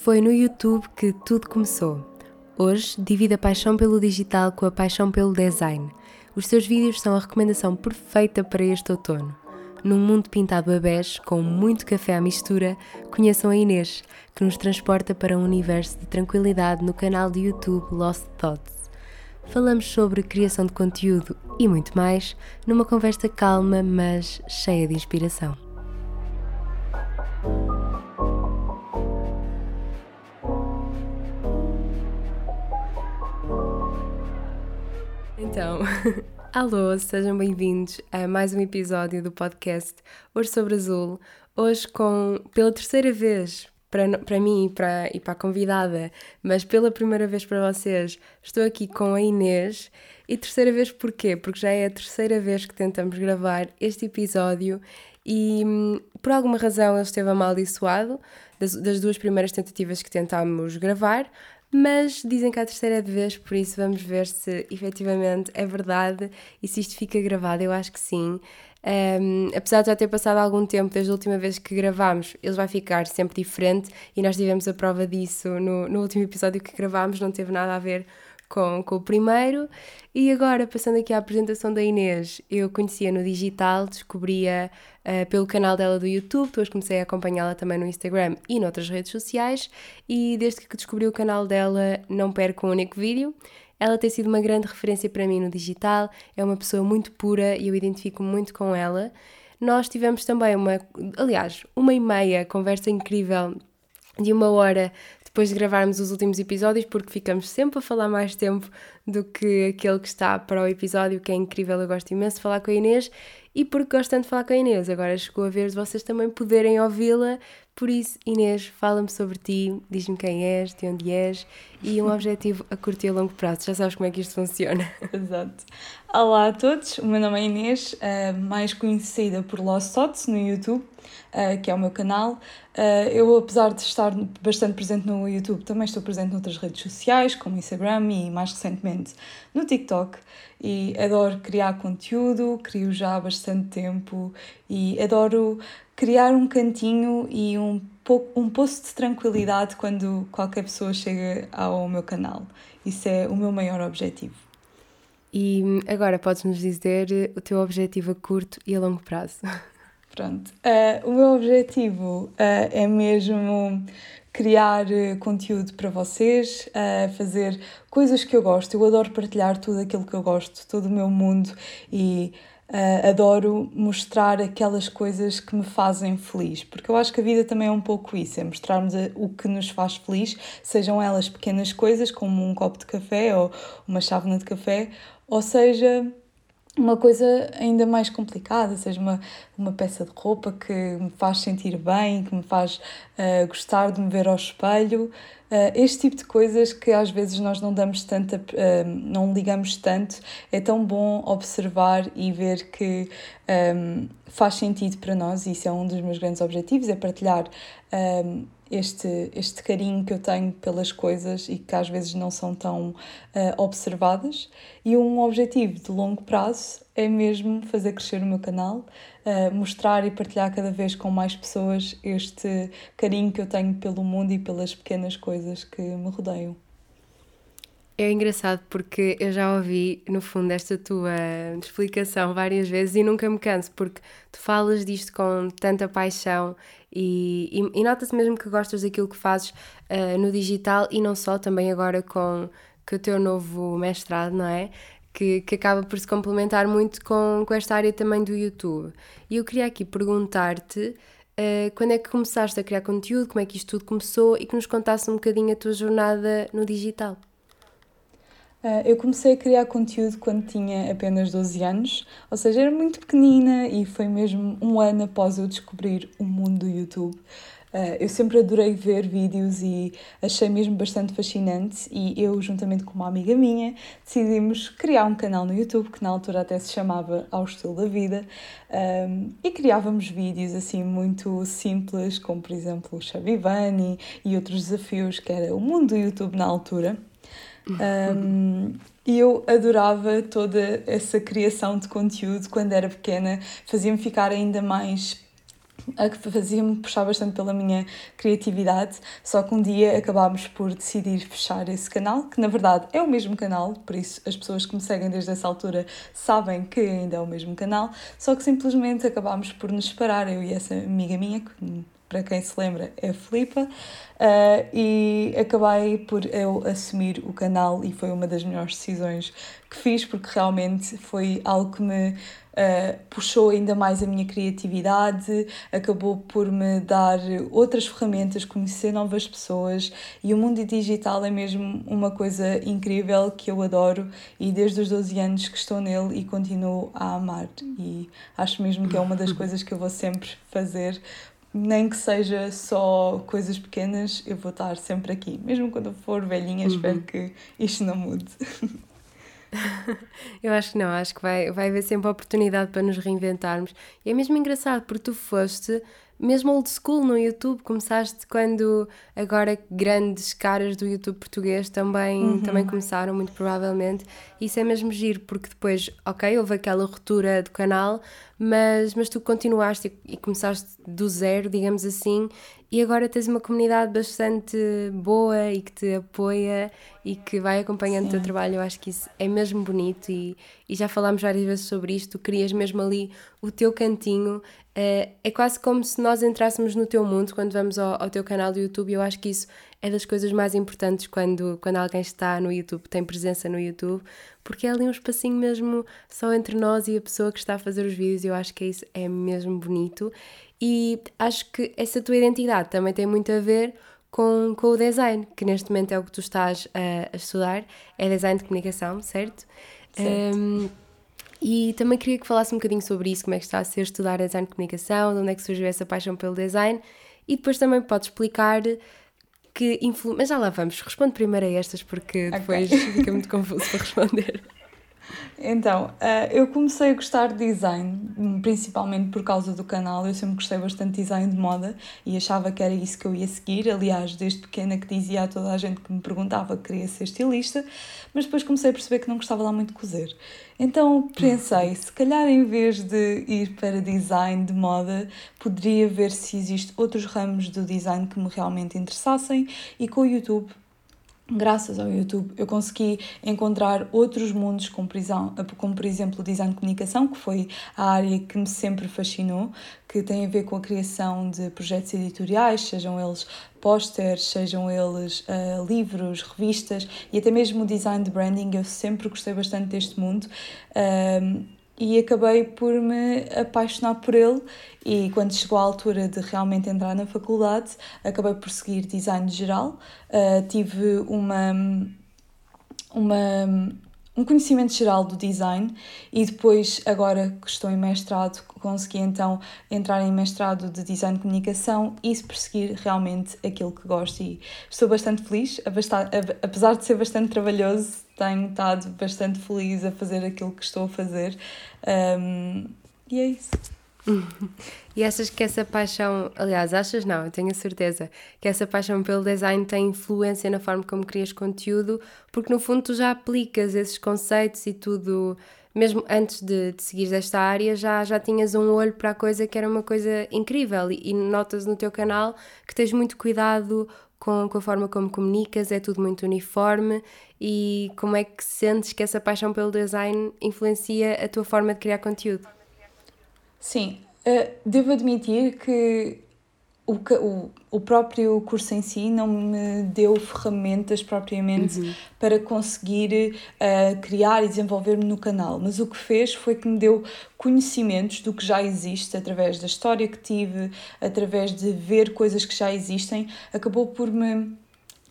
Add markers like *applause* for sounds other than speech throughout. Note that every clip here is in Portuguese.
Foi no YouTube que tudo começou. Hoje divide a paixão pelo digital com a paixão pelo design. Os seus vídeos são a recomendação perfeita para este outono. Num mundo pintado a bege, com muito café à mistura, conheçam a Inês, que nos transporta para um universo de tranquilidade no canal de YouTube Lost Thoughts. Falamos sobre criação de conteúdo e muito mais, numa conversa calma, mas cheia de inspiração. Então, *laughs* alô, sejam bem-vindos a mais um episódio do podcast Hoje sobre Azul. Hoje, com pela terceira vez para, para mim e para, e para a convidada, mas pela primeira vez para vocês, estou aqui com a Inês. E terceira vez porquê? Porque já é a terceira vez que tentamos gravar este episódio e hum, por alguma razão ele esteve amaldiçoado das, das duas primeiras tentativas que tentámos gravar, mas dizem que a terceira é de vez, por isso vamos ver se efetivamente é verdade e se isto fica gravado. Eu acho que sim. Um, apesar de já ter passado algum tempo desde a última vez que gravámos, ele vai ficar sempre diferente e nós tivemos a prova disso no, no último episódio que gravámos, não teve nada a ver com, com o primeiro. E agora, passando aqui à apresentação da Inês, eu conhecia no digital, descobria uh, pelo canal dela do YouTube, depois comecei a acompanhá-la também no Instagram e noutras redes sociais. E desde que descobri o canal dela, não perco um único vídeo. Ela tem sido uma grande referência para mim no digital, é uma pessoa muito pura e eu identifico muito com ela. Nós tivemos também uma, aliás, uma e meia conversa incrível de uma hora depois de gravarmos os últimos episódios, porque ficamos sempre a falar mais tempo do que aquele que está para o episódio, que é incrível. Eu gosto imenso de falar com a Inês e porque gosto tanto de falar com a Inês. Agora chegou a vez de vocês também poderem ouvi-la. Por isso, Inês, fala-me sobre ti, diz-me quem és, de onde és e um *laughs* objetivo a curto e a longo prazo. Já sabes como é que isto funciona. *laughs* Exato. Olá a todos, o meu nome é Inês, uh, mais conhecida por Lost Thoughts no YouTube, uh, que é o meu canal. Uh, eu, apesar de estar bastante presente no YouTube, também estou presente noutras redes sociais, como Instagram e mais recentemente no TikTok. E adoro criar conteúdo, crio já há bastante tempo e adoro criar um cantinho e um, um poço de tranquilidade quando qualquer pessoa chega ao meu canal. Isso é o meu maior objetivo. E agora podes-nos dizer o teu objetivo a curto e a longo prazo. *laughs* Pronto. Uh, o meu objetivo uh, é mesmo criar uh, conteúdo para vocês, fazer coisas que eu gosto. Eu adoro partilhar tudo aquilo que eu gosto, todo o meu mundo e Uh, adoro mostrar aquelas coisas que me fazem feliz, porque eu acho que a vida também é um pouco isso, é mostrarmos o que nos faz feliz, sejam elas pequenas coisas, como um copo de café ou uma chávena de café, ou seja, uma coisa ainda mais complicada, seja uma, uma peça de roupa que me faz sentir bem, que me faz uh, gostar de me ver ao espelho, uh, este tipo de coisas que às vezes nós não damos tanta, uh, não ligamos tanto, é tão bom observar e ver que um, faz sentido para nós, e isso é um dos meus grandes objetivos, é partilhar um, este, este carinho que eu tenho pelas coisas e que às vezes não são tão uh, observadas. E um objetivo de longo prazo é mesmo fazer crescer o meu canal, uh, mostrar e partilhar cada vez com mais pessoas este carinho que eu tenho pelo mundo e pelas pequenas coisas que me rodeiam. É engraçado porque eu já ouvi, no fundo, esta tua explicação várias vezes e nunca me canso, porque tu falas disto com tanta paixão e, e, e nota-se mesmo que gostas daquilo que fazes uh, no digital e não só, também agora com, com o teu novo mestrado, não é? Que, que acaba por se complementar muito com, com esta área também do YouTube. E eu queria aqui perguntar-te uh, quando é que começaste a criar conteúdo, como é que isto tudo começou e que nos contasse um bocadinho a tua jornada no digital. Uh, eu comecei a criar conteúdo quando tinha apenas 12 anos, ou seja, era muito pequenina e foi mesmo um ano após eu descobrir o mundo do YouTube. Uh, eu sempre adorei ver vídeos e achei mesmo bastante fascinante e eu, juntamente com uma amiga minha, decidimos criar um canal no YouTube que na altura até se chamava Ao Estilo da Vida e criávamos vídeos assim muito simples, como por exemplo o Chavivani e outros desafios que era o mundo do YouTube na altura. Um, e eu adorava toda essa criação de conteúdo quando era pequena, fazia-me ficar ainda mais fazia-me puxar bastante pela minha criatividade, só que um dia acabámos por decidir fechar esse canal, que na verdade é o mesmo canal, por isso as pessoas que me seguem desde essa altura sabem que ainda é o mesmo canal, só que simplesmente acabámos por nos separar, eu e essa amiga minha, que para quem se lembra é a Filipa, uh, e acabei por eu assumir o canal e foi uma das melhores decisões que fiz, porque realmente foi algo que me Uh, puxou ainda mais a minha criatividade, acabou por me dar outras ferramentas, conhecer novas pessoas e o mundo digital é mesmo uma coisa incrível que eu adoro e desde os 12 anos que estou nele e continuo a amar. E acho mesmo que é uma das *laughs* coisas que eu vou sempre fazer nem que seja só coisas pequenas, eu vou estar sempre aqui. Mesmo quando eu for velhinha, uhum. espero que isto não mude. *laughs* Eu acho que não, acho que vai, vai haver sempre a oportunidade para nos reinventarmos. E é mesmo engraçado porque tu foste mesmo old school no YouTube, começaste quando agora grandes caras do YouTube português também, uhum. também começaram, muito provavelmente. Isso é mesmo giro, porque depois, ok, houve aquela ruptura do canal, mas, mas tu continuaste e, e começaste do zero, digamos assim, e agora tens uma comunidade bastante boa e que te apoia e que vai acompanhando Sim. o teu trabalho. Eu acho que isso é mesmo bonito e, e já falámos várias vezes sobre isto. Tu crias mesmo ali o teu cantinho é, é quase como se nós entrássemos no teu mundo quando vamos ao, ao teu canal do YouTube. Eu acho que isso é das coisas mais importantes quando, quando alguém está no YouTube, tem presença no YouTube, porque é ali um espacinho mesmo só entre nós e a pessoa que está a fazer os vídeos. Eu acho que isso é mesmo bonito. E acho que essa tua identidade também tem muito a ver com, com o design, que neste momento é o que tu estás a, a estudar, é design de comunicação, certo? certo. Um, e também queria que falasse um bocadinho sobre isso, como é que está a ser estudar design de comunicação, de onde é que surgiu essa paixão pelo design, e depois também podes explicar que influ... Mas já lá vamos, responde primeiro a estas porque depois okay. *laughs* fica muito confuso para responder. Então, uh, eu comecei a gostar de design, principalmente por causa do canal. Eu sempre gostei bastante de design de moda e achava que era isso que eu ia seguir. Aliás, desde pequena que dizia a toda a gente que me perguntava que queria ser estilista, mas depois comecei a perceber que não gostava lá muito de cozer. Então pensei, se calhar em vez de ir para design de moda, poderia ver se existe outros ramos do design que me realmente interessassem e com o YouTube graças ao YouTube, eu consegui encontrar outros mundos, como, como por exemplo design de comunicação, que foi a área que me sempre fascinou, que tem a ver com a criação de projetos editoriais, sejam eles pósteres, sejam eles uh, livros, revistas e até mesmo o design de branding. Eu sempre gostei bastante deste mundo. E acabei por me apaixonar por ele. E quando chegou a altura de realmente entrar na faculdade acabei por seguir design geral. Uh, tive uma uma um conhecimento geral do design. E depois, agora que estou em mestrado, consegui então entrar em mestrado de design de comunicação e perseguir realmente aquilo que gosto. E estou bastante feliz, apesar de ser bastante trabalhoso, tenho estado bastante feliz a fazer aquilo que estou a fazer. Um, e é isso. *laughs* E achas que essa paixão, aliás, achas não, eu tenho a certeza que essa paixão pelo design tem influência na forma como crias conteúdo, porque no fundo tu já aplicas esses conceitos e tudo, mesmo antes de, de seguir esta área, já, já tinhas um olho para a coisa que era uma coisa incrível. E, e notas no teu canal que tens muito cuidado com, com a forma como comunicas, é tudo muito uniforme e como é que sentes que essa paixão pelo design influencia a tua forma de criar conteúdo? Sim, uh, devo admitir que o, o, o próprio curso em si não me deu ferramentas propriamente uhum. para conseguir uh, criar e desenvolver-me no canal, mas o que fez foi que me deu conhecimentos do que já existe através da história que tive, através de ver coisas que já existem, acabou por me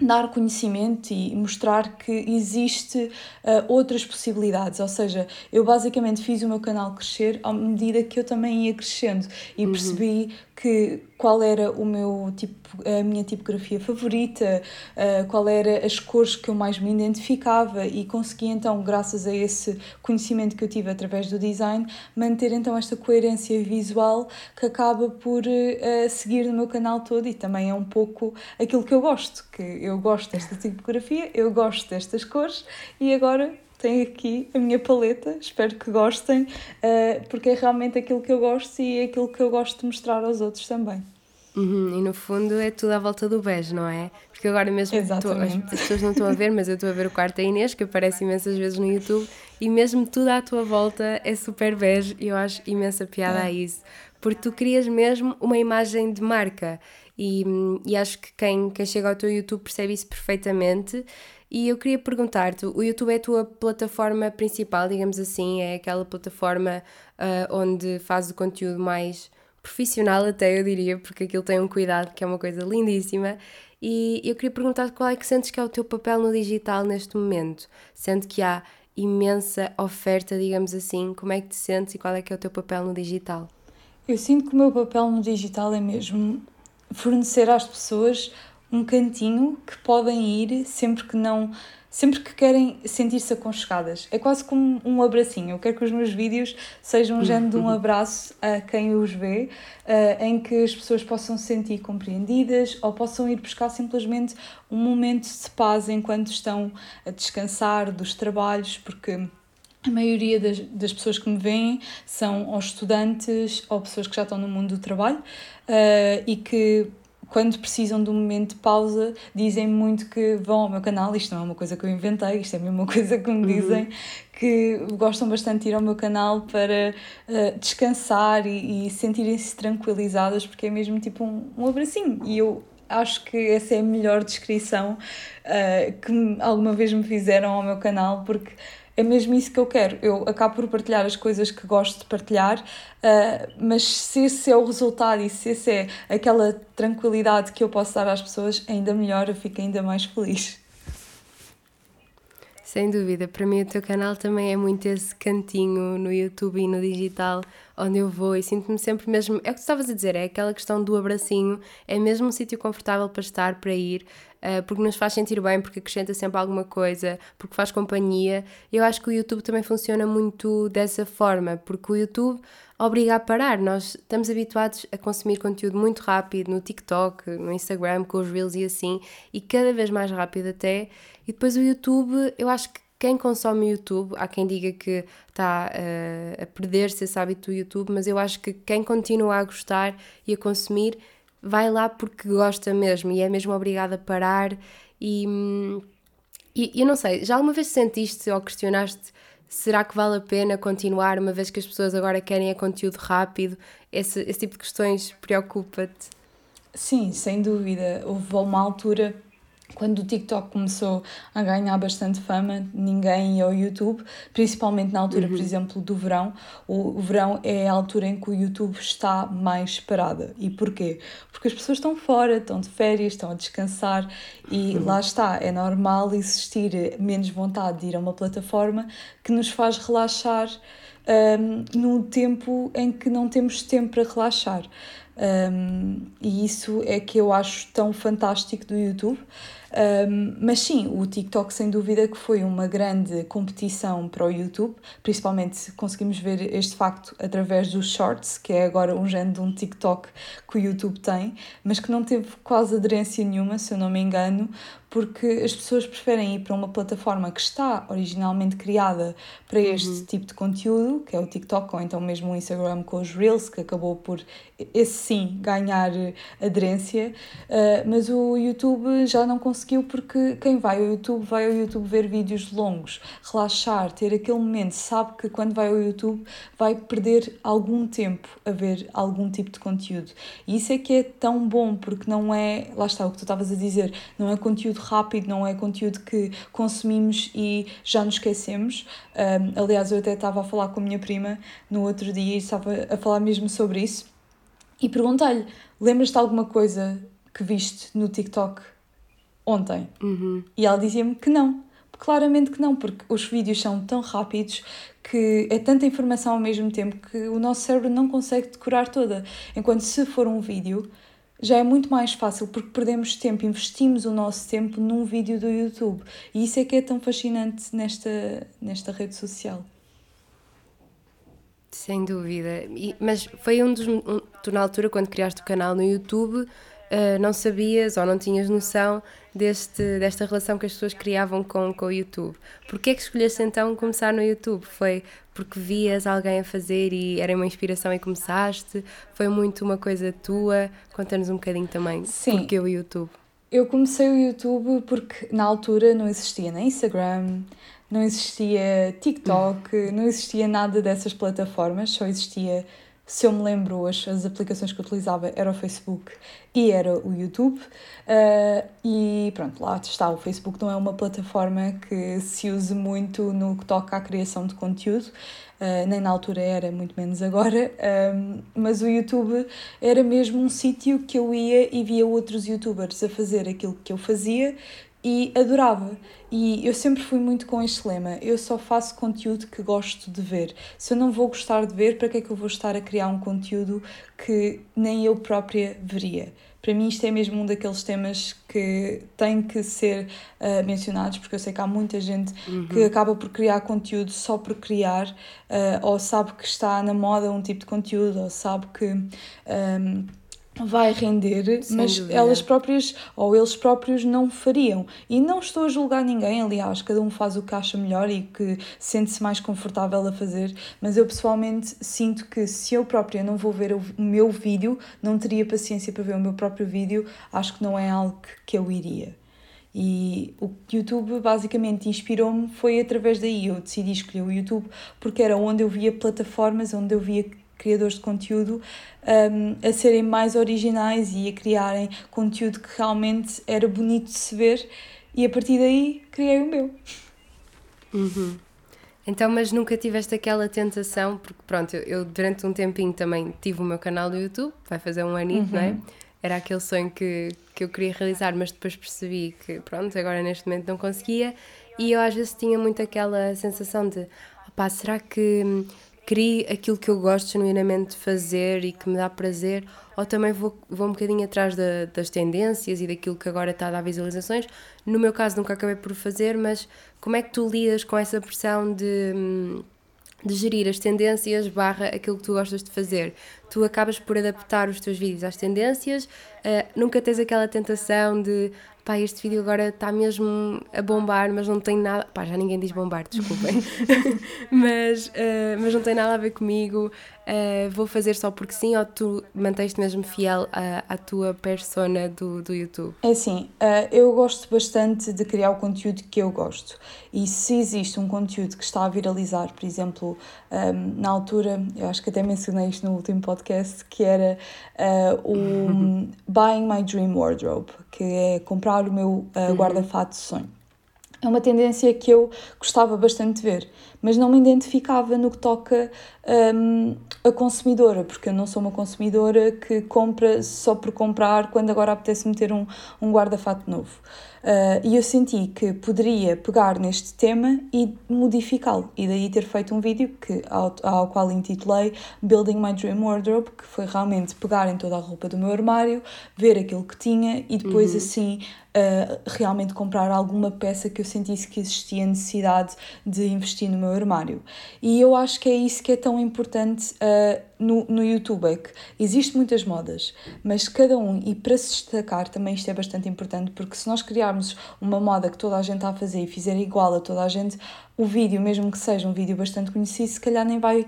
dar conhecimento e mostrar que existe uh, outras possibilidades, ou seja, eu basicamente fiz o meu canal crescer à medida que eu também ia crescendo e uhum. percebi que qual era o meu tipo, a minha tipografia favorita, uh, qual era as cores que eu mais me identificava e consegui então, graças a esse conhecimento que eu tive através do design, manter então esta coerência visual que acaba por uh, seguir no meu canal todo e também é um pouco aquilo que eu gosto, que eu gosto desta tipografia, eu gosto destas cores e agora têm aqui a minha paleta, espero que gostem, uh, porque é realmente aquilo que eu gosto e é aquilo que eu gosto de mostrar aos outros também. Uhum, e no fundo é tudo à volta do beijo, não é? Porque agora mesmo as, as, pessoas não estão a ver, mas eu estou a ver o quarto da Inês, que aparece imensas vezes no YouTube, e mesmo tudo à tua volta é super beijo e eu acho imensa piada é. a isso. Porque tu crias mesmo uma imagem de marca e, e acho que quem, quem chega ao teu YouTube percebe isso perfeitamente. E eu queria perguntar-te: o YouTube é a tua plataforma principal, digamos assim, é aquela plataforma uh, onde fazes o conteúdo mais profissional, até eu diria, porque aquilo tem um cuidado que é uma coisa lindíssima. E eu queria perguntar qual é que sentes que é o teu papel no digital neste momento, sendo que há imensa oferta, digamos assim, como é que te sentes e qual é que é o teu papel no digital? Eu sinto que o meu papel no digital é mesmo fornecer às pessoas um cantinho que podem ir sempre que não sempre que querem sentir-se aconchegadas. É quase como um abracinho. Eu quero que os meus vídeos sejam um género de um *laughs* abraço a quem os vê, uh, em que as pessoas possam se sentir compreendidas ou possam ir buscar simplesmente um momento de paz enquanto estão a descansar dos trabalhos, porque a maioria das, das pessoas que me veem são ou estudantes ou pessoas que já estão no mundo do trabalho uh, e que quando precisam de um momento de pausa, dizem muito que vão ao meu canal. Isto não é uma coisa que eu inventei, isto é mesmo uma *laughs* coisa que me uhum. dizem, uhum. que gostam bastante de ir ao meu canal para uh, descansar e, e sentirem-se tranquilizadas, porque é mesmo tipo um, um abracinho. E eu acho que essa é a melhor descrição uh, que alguma vez me fizeram ao meu canal, porque é mesmo isso que eu quero. Eu acabo por partilhar as coisas que gosto de partilhar, uh, mas se esse é o resultado e se esse é aquela tranquilidade que eu posso dar às pessoas, ainda melhor, eu fico ainda mais feliz. Sem dúvida, para mim o teu canal também é muito esse cantinho no YouTube e no digital onde eu vou e sinto-me sempre mesmo. É o que tu estavas a dizer, é aquela questão do abracinho, é mesmo um sítio confortável para estar, para ir, porque nos faz sentir bem, porque acrescenta sempre alguma coisa, porque faz companhia. Eu acho que o YouTube também funciona muito dessa forma, porque o YouTube obriga a parar. Nós estamos habituados a consumir conteúdo muito rápido no TikTok, no Instagram, com os Reels e assim, e cada vez mais rápido até. E depois o YouTube, eu acho que quem consome YouTube, há quem diga que está uh, a perder-se esse hábito do YouTube, mas eu acho que quem continua a gostar e a consumir vai lá porque gosta mesmo e é mesmo obrigado a parar. E, e eu não sei, já alguma vez sentiste ou questionaste será que vale a pena continuar uma vez que as pessoas agora querem a conteúdo rápido? Esse, esse tipo de questões preocupa-te? Sim, sem dúvida. Houve uma altura quando o TikTok começou a ganhar bastante fama, ninguém ia ao YouTube, principalmente na altura, uhum. por exemplo, do verão. O, verão é a altura em que o YouTube está mais parada. E porquê? Porque as pessoas estão fora, estão de férias, estão a descansar e uhum. lá está, é normal existir menos vontade de ir a uma plataforma que nos faz relaxar um, no tempo em que não temos tempo para relaxar. Um, e isso é que eu acho tão fantástico do YouTube. Um, mas sim, o TikTok sem dúvida que foi uma grande competição para o YouTube, principalmente conseguimos ver este facto através dos Shorts, que é agora um género de um TikTok que o YouTube tem, mas que não teve quase aderência nenhuma, se eu não me engano, porque as pessoas preferem ir para uma plataforma que está originalmente criada para este uhum. tipo de conteúdo, que é o TikTok, ou então mesmo o Instagram com os Reels, que acabou por, esse sim, ganhar aderência, uh, mas o YouTube já não conseguiu porque quem vai ao YouTube vai ao YouTube ver vídeos longos, relaxar, ter aquele momento, sabe que quando vai ao YouTube vai perder algum tempo a ver algum tipo de conteúdo. E isso é que é tão bom, porque não é, lá está o que tu estavas a dizer, não é conteúdo rápido, não é conteúdo que consumimos e já nos esquecemos. Um, aliás, eu até estava a falar com a minha prima no outro dia e estava a falar mesmo sobre isso e perguntei-lhe: lembras-te de alguma coisa que viste no TikTok ontem? Uhum. E ela dizia-me que não. Claramente que não, porque os vídeos são tão rápidos que é tanta informação ao mesmo tempo que o nosso cérebro não consegue decorar toda. Enquanto se for um vídeo, já é muito mais fácil porque perdemos tempo, investimos o nosso tempo num vídeo do YouTube. E isso é que é tão fascinante nesta, nesta rede social. Sem dúvida. E, mas foi um dos. Um, tu, na altura, quando criaste o canal no YouTube, uh, não sabias ou não tinhas noção deste, desta relação que as pessoas criavam com, com o YouTube. Porquê é que escolheste então começar no YouTube? Foi porque vias alguém a fazer e era uma inspiração e começaste? Foi muito uma coisa tua? Conta-nos um bocadinho também. Sim. Porque o YouTube? Eu comecei o YouTube porque na altura não existia nem Instagram, não existia TikTok, não existia nada dessas plataformas, só existia se eu me lembro, as, as aplicações que utilizava era o Facebook e era o YouTube. Uh, e pronto, lá está. O Facebook não é uma plataforma que se use muito no que toca à criação de conteúdo. Uh, nem na altura era, muito menos agora, uh, mas o YouTube era mesmo um sítio que eu ia e via outros youtubers a fazer aquilo que eu fazia e adorava. E eu sempre fui muito com este lema: eu só faço conteúdo que gosto de ver. Se eu não vou gostar de ver, para que é que eu vou estar a criar um conteúdo que nem eu própria veria? Para mim, isto é mesmo um daqueles temas que tem que ser uh, mencionados, porque eu sei que há muita gente uhum. que acaba por criar conteúdo só por criar, uh, ou sabe que está na moda um tipo de conteúdo, ou sabe que. Um, vai render, Sem mas dúvida. elas próprias ou eles próprios não fariam. E não estou a julgar ninguém, aliás, cada um faz o que acha melhor e que sente-se mais confortável a fazer, mas eu pessoalmente sinto que se eu própria não vou ver o meu vídeo, não teria paciência para ver o meu próprio vídeo, acho que não é algo que eu iria. E o YouTube basicamente inspirou-me foi através daí. Eu decidi escolher o YouTube porque era onde eu via plataformas, onde eu via criadores de conteúdo um, a serem mais originais e a criarem conteúdo que realmente era bonito de se ver e a partir daí criei o meu. Uhum. Então, mas nunca tiveste aquela tentação, porque pronto, eu, eu, durante um tempinho também tive o meu canal do YouTube, vai fazer um aninho, uhum. não é? Uhum. Era aquele sonho que, que eu queria realizar, mas depois percebi que pronto, agora neste momento não conseguia e eu às vezes tinha muito aquela sensação de opá, será que crie aquilo que eu gosto genuinamente de fazer e que me dá prazer, ou também vou, vou um bocadinho atrás da, das tendências e daquilo que agora está a dar visualizações. No meu caso, nunca acabei por fazer, mas como é que tu lidas com essa pressão de, de gerir as tendências barra aquilo que tu gostas de fazer? Tu acabas por adaptar os teus vídeos às tendências, uh, nunca tens aquela tentação de pá, este vídeo agora está mesmo a bombar, mas não tem nada. Pá, já ninguém diz bombar, desculpem. *laughs* mas, uh, mas não tem nada a ver comigo. Uh, vou fazer só porque sim, ou tu manteste mesmo fiel à, à tua persona do, do YouTube? É assim, uh, eu gosto bastante de criar o conteúdo que eu gosto. E se existe um conteúdo que está a viralizar, por exemplo, um, na altura, eu acho que até mencionei isto no último podcast, que era uh, o Buying My Dream Wardrobe, que é comprar o meu uh, guarda-fato de sonho. É uma tendência que eu gostava bastante de ver, mas não me identificava no que toca um, a consumidora, porque eu não sou uma consumidora que compra só por comprar quando agora apetece meter um, um guarda-fato novo. Uh, e eu senti que poderia pegar neste tema e modificá-lo, e daí ter feito um vídeo que, ao, ao qual intitulei Building My Dream Wardrobe, que foi realmente pegar em toda a roupa do meu armário, ver aquilo que tinha e depois uhum. assim uh, realmente comprar alguma peça que eu sentisse que existia necessidade de investir no meu armário. E eu acho que é isso que é tão importante uh, no, no YouTube, é que existe muitas modas, mas cada um, e para se destacar também isto é bastante importante, porque se nós criarmos uma moda que toda a gente está a fazer e fizer igual a toda a gente, o vídeo, mesmo que seja um vídeo bastante conhecido, se calhar nem vai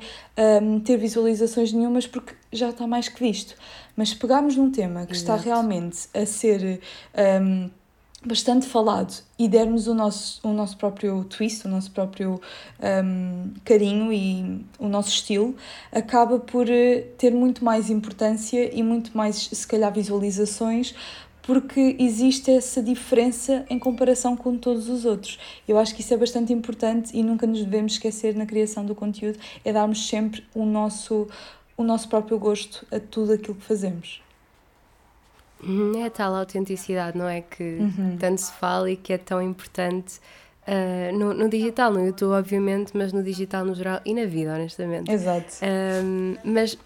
um, ter visualizações nenhumas porque já está mais que visto. Mas se pegarmos num tema que Exato. está realmente a ser um, bastante falado e dermos o nosso, o nosso próprio twist, o nosso próprio um, carinho e o nosso estilo, acaba por eh, ter muito mais importância e muito mais, se calhar, visualizações, porque existe essa diferença em comparação com todos os outros. Eu acho que isso é bastante importante e nunca nos devemos esquecer na criação do conteúdo, é darmos sempre o nosso, o nosso próprio gosto a tudo aquilo que fazemos. Uhum, é tal autenticidade, não é? Que uhum. tanto se fala e que é tão importante uh, no, no, digital, no YouTube, obviamente, mas no digital no geral e na vida, honestamente. Exato. Um, mas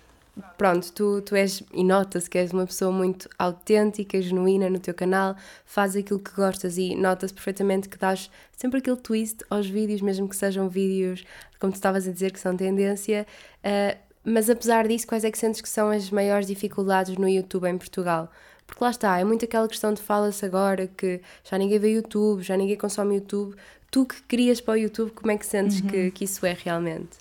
pronto, tu, tu és e nota-se que és uma pessoa muito autêntica, genuína no teu canal, faz aquilo que gostas e nota-se perfeitamente que dás sempre aquele twist aos vídeos, mesmo que sejam vídeos, como tu estavas a dizer, que são tendência. Uh, mas apesar disso, quais é que sentes que são as maiores dificuldades no YouTube em Portugal? Porque lá está, é muito aquela questão de fala-se agora que já ninguém vê YouTube, já ninguém consome YouTube. Tu que crias para o YouTube, como é que sentes uhum. que, que isso é realmente?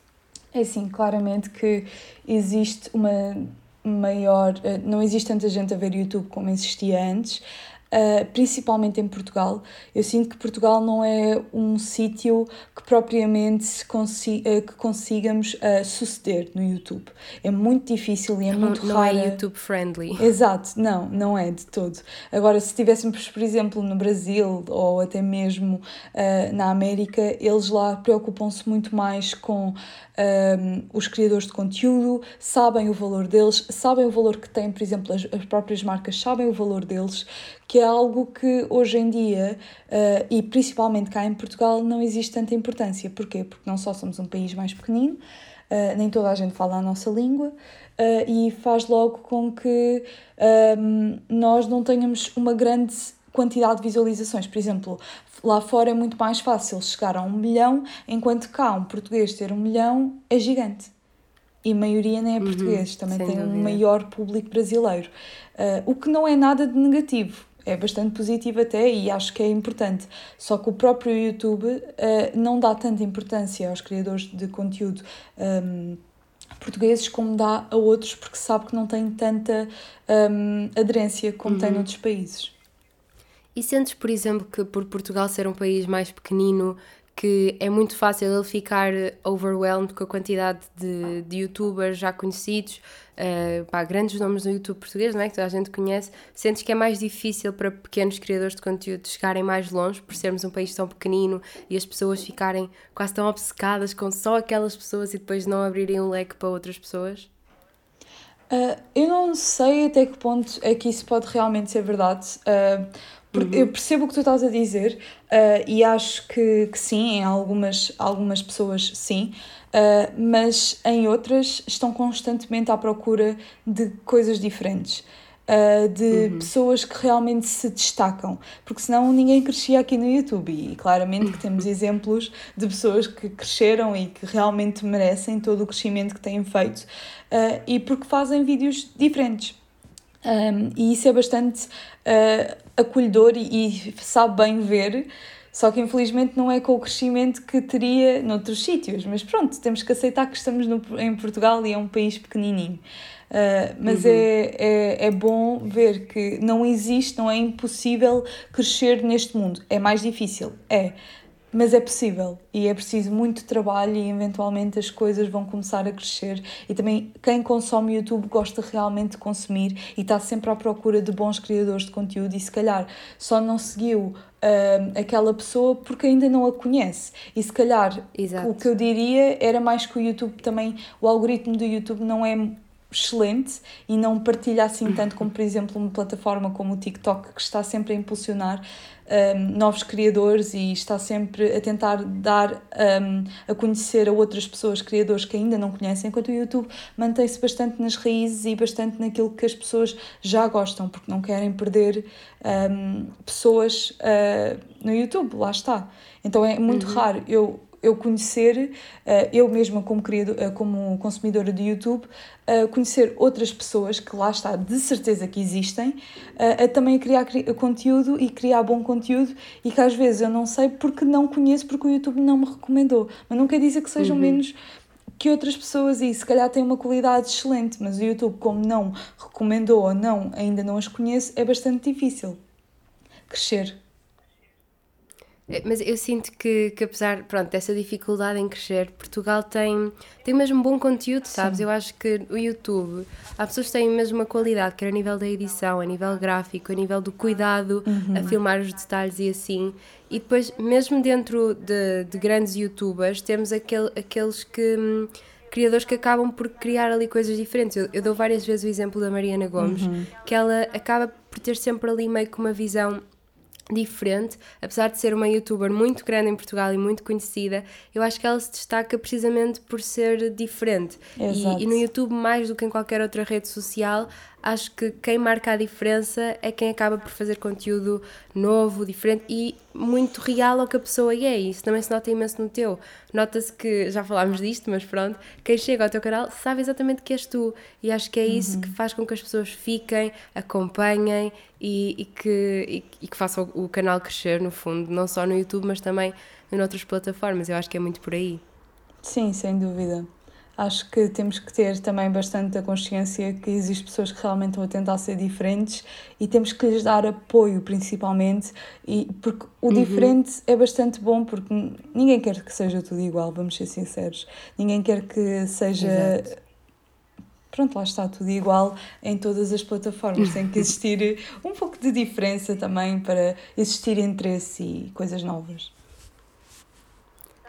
É sim, claramente que existe uma maior. Eh, não existe tanta gente a ver YouTube como existia antes. Uh, principalmente em Portugal. Eu sinto que Portugal não é um sítio que propriamente consi uh, que consigamos uh, suceder no YouTube. É muito difícil e é não, muito não raro. Não é YouTube friendly. *laughs* Exato, não, não é de todo. Agora, se estivéssemos, por exemplo, no Brasil ou até mesmo na América, eles lá preocupam-se muito mais com um, os criadores de conteúdo, sabem o valor deles, sabem o valor que têm, por exemplo, as, as próprias marcas sabem o valor deles, que é algo que hoje em dia, uh, e principalmente cá em Portugal, não existe tanta importância. Porquê? Porque não só somos um país mais pequenino, uh, nem toda a gente fala a nossa língua, uh, e faz logo com que um, nós não tenhamos uma grande quantidade de visualizações. Por exemplo, lá fora é muito mais fácil chegar a um milhão, enquanto cá um português ter um milhão é gigante. E a maioria nem é uhum, português, também tem dúvida. um maior público brasileiro. Uh, o que não é nada de negativo, é bastante positivo até e acho que é importante. Só que o próprio YouTube uh, não dá tanta importância aos criadores de conteúdo. Um, portugueses como dá a outros porque sabe que não tem tanta um, aderência como uhum. tem noutros países. E sentes, por exemplo, que por Portugal ser um país mais pequenino, que é muito fácil ele ficar overwhelmed com a quantidade de, de youtubers já conhecidos, uh, pá, grandes nomes no YouTube português, não é? que toda a gente conhece, sentes que é mais difícil para pequenos criadores de conteúdo chegarem mais longe por sermos um país tão pequenino e as pessoas ficarem quase tão obcecadas com só aquelas pessoas e depois não abrirem um leque para outras pessoas? Uh, eu não sei até que ponto é que isso pode realmente ser verdade. Uh, uhum. eu percebo o que tu estás a dizer uh, e acho que, que sim, em algumas, algumas pessoas sim, uh, mas em outras estão constantemente à procura de coisas diferentes. Uh, de uhum. pessoas que realmente se destacam, porque senão ninguém crescia aqui no YouTube e claramente que temos *laughs* exemplos de pessoas que cresceram e que realmente merecem todo o crescimento que têm feito uh, e porque fazem vídeos diferentes. Um, e isso é bastante uh, acolhedor e, e, sabe bem ver, só que infelizmente não é com o crescimento que teria noutros sítios. Mas pronto, temos que aceitar que estamos no, em Portugal e é um país pequenininho. Uh, mas uhum. é, é, é bom ver que não existe, não é impossível crescer neste mundo. É mais difícil, é mas é possível e é preciso muito trabalho e eventualmente as coisas vão começar a crescer. E também quem consome YouTube gosta realmente de consumir e está sempre à procura de bons criadores de conteúdo e se calhar só não seguiu uh, aquela pessoa porque ainda não a conhece. E se calhar Exato. o que eu diria era mais que o YouTube também, o algoritmo do YouTube não é excelente e não partilha assim tanto como por exemplo uma plataforma como o TikTok que está sempre a impulsionar um, novos criadores e está sempre a tentar dar um, a conhecer a outras pessoas, criadores que ainda não conhecem, enquanto o YouTube mantém-se bastante nas raízes e bastante naquilo que as pessoas já gostam, porque não querem perder um, pessoas uh, no YouTube, lá está. Então é muito uhum. raro eu eu conhecer, uh, eu mesma como, criador, uh, como consumidora de YouTube, uh, conhecer outras pessoas que lá está, de certeza que existem, a também criar cri conteúdo e criar bom conteúdo e que às vezes eu não sei porque não conheço, porque o YouTube não me recomendou. Mas não quer dizer que sejam uhum. menos que outras pessoas e se calhar têm uma qualidade excelente, mas o YouTube, como não recomendou ou não, ainda não as conheço, é bastante difícil crescer. É, mas eu sinto que, que apesar pronto, dessa dificuldade em crescer, Portugal tem, tem mesmo bom conteúdo, sabes? Sim. Eu acho que o YouTube, há pessoas que têm mesmo uma qualidade, quer a nível da edição, a nível gráfico, a nível do cuidado uhum. a filmar os detalhes e assim. E depois, mesmo dentro de, de grandes youtubers, temos aquele, aqueles que. Criadores que acabam por criar ali coisas diferentes. Eu, eu dou várias vezes o exemplo da Mariana Gomes, uhum. que ela acaba por ter sempre ali meio que uma visão diferente, apesar de ser uma youtuber muito grande em Portugal e muito conhecida, eu acho que ela se destaca precisamente por ser diferente. E, e, no YouTube, mais do que em qualquer outra rede social, acho que quem marca a diferença é quem acaba por fazer conteúdo novo, diferente e muito real ao que a pessoa é. E isso também se nota imenso no teu. Nota-se que, já falámos disto, mas pronto, quem chega ao teu canal sabe exatamente que és tu. E acho que é isso uhum. que faz com que as pessoas fiquem, acompanhem e, e que, e, e, que façam o, o canal crescer, no fundo, não só no YouTube, mas também em outras plataformas. Eu acho que é muito por aí. Sim, sem dúvida. Acho que temos que ter também bastante a consciência que existem pessoas que realmente estão a tentar ser diferentes e temos que lhes dar apoio, principalmente, e, porque o uhum. diferente é bastante bom, porque ninguém quer que seja tudo igual, vamos ser sinceros. Ninguém quer que seja. Exato. Pronto, lá está tudo igual em todas as plataformas. Tem que existir um pouco de diferença também para existir interesse e coisas novas.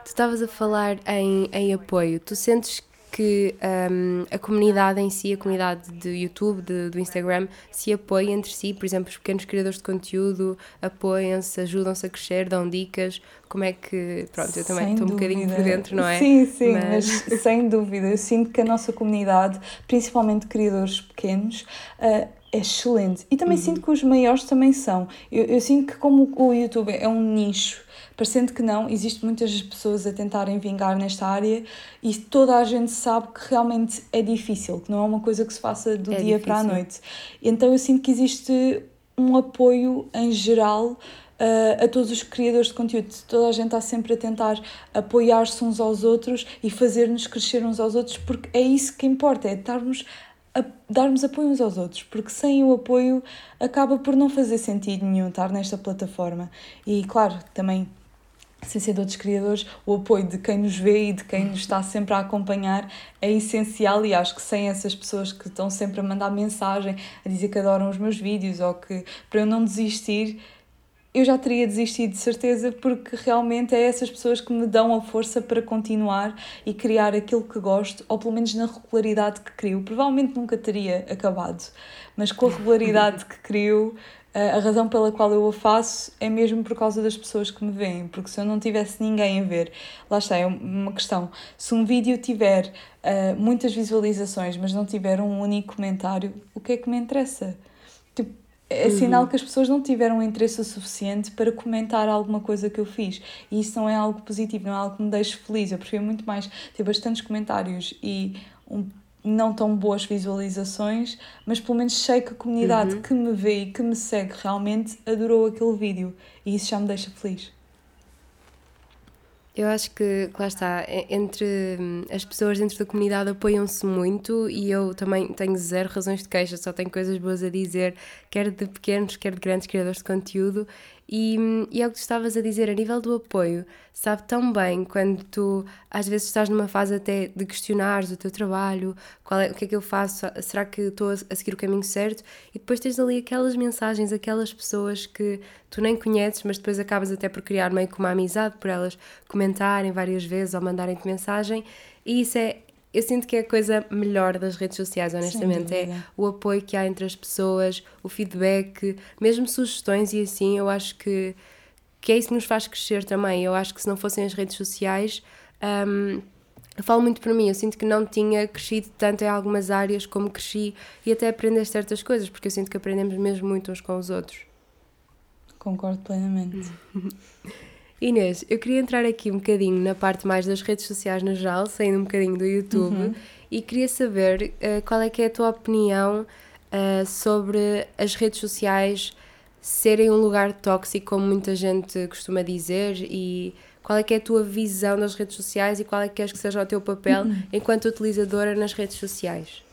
Tu estavas a falar em, em apoio. Tu sentes que um, a comunidade em si, a comunidade de YouTube, de, do Instagram, se apoia entre si, por exemplo, os pequenos criadores de conteúdo apoiam-se, ajudam-se a crescer, dão dicas. Como é que. Pronto, eu também sem estou dúvida. um bocadinho por dentro, não é? Sim, sim, mas... mas *laughs* sem dúvida. Eu sinto que a nossa comunidade, principalmente criadores pequenos, uh, é excelente. E também uhum. sinto que os maiores também são. Eu, eu sinto que, como o YouTube é um nicho parecendo que não, existem muitas pessoas a tentarem vingar nesta área e toda a gente sabe que realmente é difícil, que não é uma coisa que se faça do é dia difícil. para a noite. Então eu sinto que existe um apoio em geral Uh, a todos os criadores de conteúdo. Toda a gente está sempre a tentar apoiar-se uns aos outros e fazer-nos crescer uns aos outros, porque é isso que importa, é darmos, a, darmos apoio uns aos outros, porque sem o apoio acaba por não fazer sentido nenhum estar nesta plataforma. E claro, também sem ser de outros criadores, o apoio de quem nos vê e de quem nos está sempre a acompanhar é essencial e acho que sem essas pessoas que estão sempre a mandar mensagem, a dizer que adoram os meus vídeos ou que para eu não desistir, eu já teria desistido de certeza porque realmente é essas pessoas que me dão a força para continuar e criar aquilo que gosto, ou pelo menos na regularidade que crio. Provavelmente nunca teria acabado, mas com a regularidade que crio, a razão pela qual eu o faço é mesmo por causa das pessoas que me veem, porque se eu não tivesse ninguém a ver, lá está, é uma questão. Se um vídeo tiver uh, muitas visualizações, mas não tiver um único comentário, o que é que me interessa? Tipo, é uhum. sinal que as pessoas não tiveram interesse o suficiente para comentar alguma coisa que eu fiz. E isso não é algo positivo, não é algo que me deixe feliz. Eu prefiro muito mais ter bastantes comentários e um não tão boas visualizações, mas pelo menos sei que a comunidade uhum. que me vê e que me segue realmente adorou aquele vídeo e isso já me deixa feliz. Eu acho que, lá está, entre hum, as pessoas dentro da comunidade apoiam-se muito e eu também tenho zero razões de queixa, só tenho coisas boas a dizer, quer de pequenos, quer de grandes criadores de conteúdo e, e é o que tu estavas a dizer, a nível do apoio, sabe tão bem quando tu às vezes estás numa fase até de questionares o teu trabalho, qual é, o que é que eu faço, será que estou a seguir o caminho certo? E depois tens ali aquelas mensagens, aquelas pessoas que tu nem conheces, mas depois acabas até por criar meio que uma amizade por elas comentarem várias vezes ou mandarem-te mensagem, e isso é, eu sinto que é a coisa melhor das redes sociais, honestamente. É o apoio que há entre as pessoas, o feedback, mesmo sugestões e assim, eu acho que, que é isso que nos faz crescer também. Eu acho que se não fossem as redes sociais. Um, eu falo muito para mim, eu sinto que não tinha crescido tanto em algumas áreas como cresci e até aprender certas coisas, porque eu sinto que aprendemos mesmo muito uns com os outros. Concordo plenamente. *laughs* Inês, eu queria entrar aqui um bocadinho na parte mais das redes sociais no geral, saindo um bocadinho do YouTube, uhum. e queria saber uh, qual é que é a tua opinião uh, sobre as redes sociais serem um lugar tóxico, como muita gente costuma dizer, e qual é que é a tua visão das redes sociais e qual é que queres que seja o teu papel uhum. enquanto utilizadora nas redes sociais?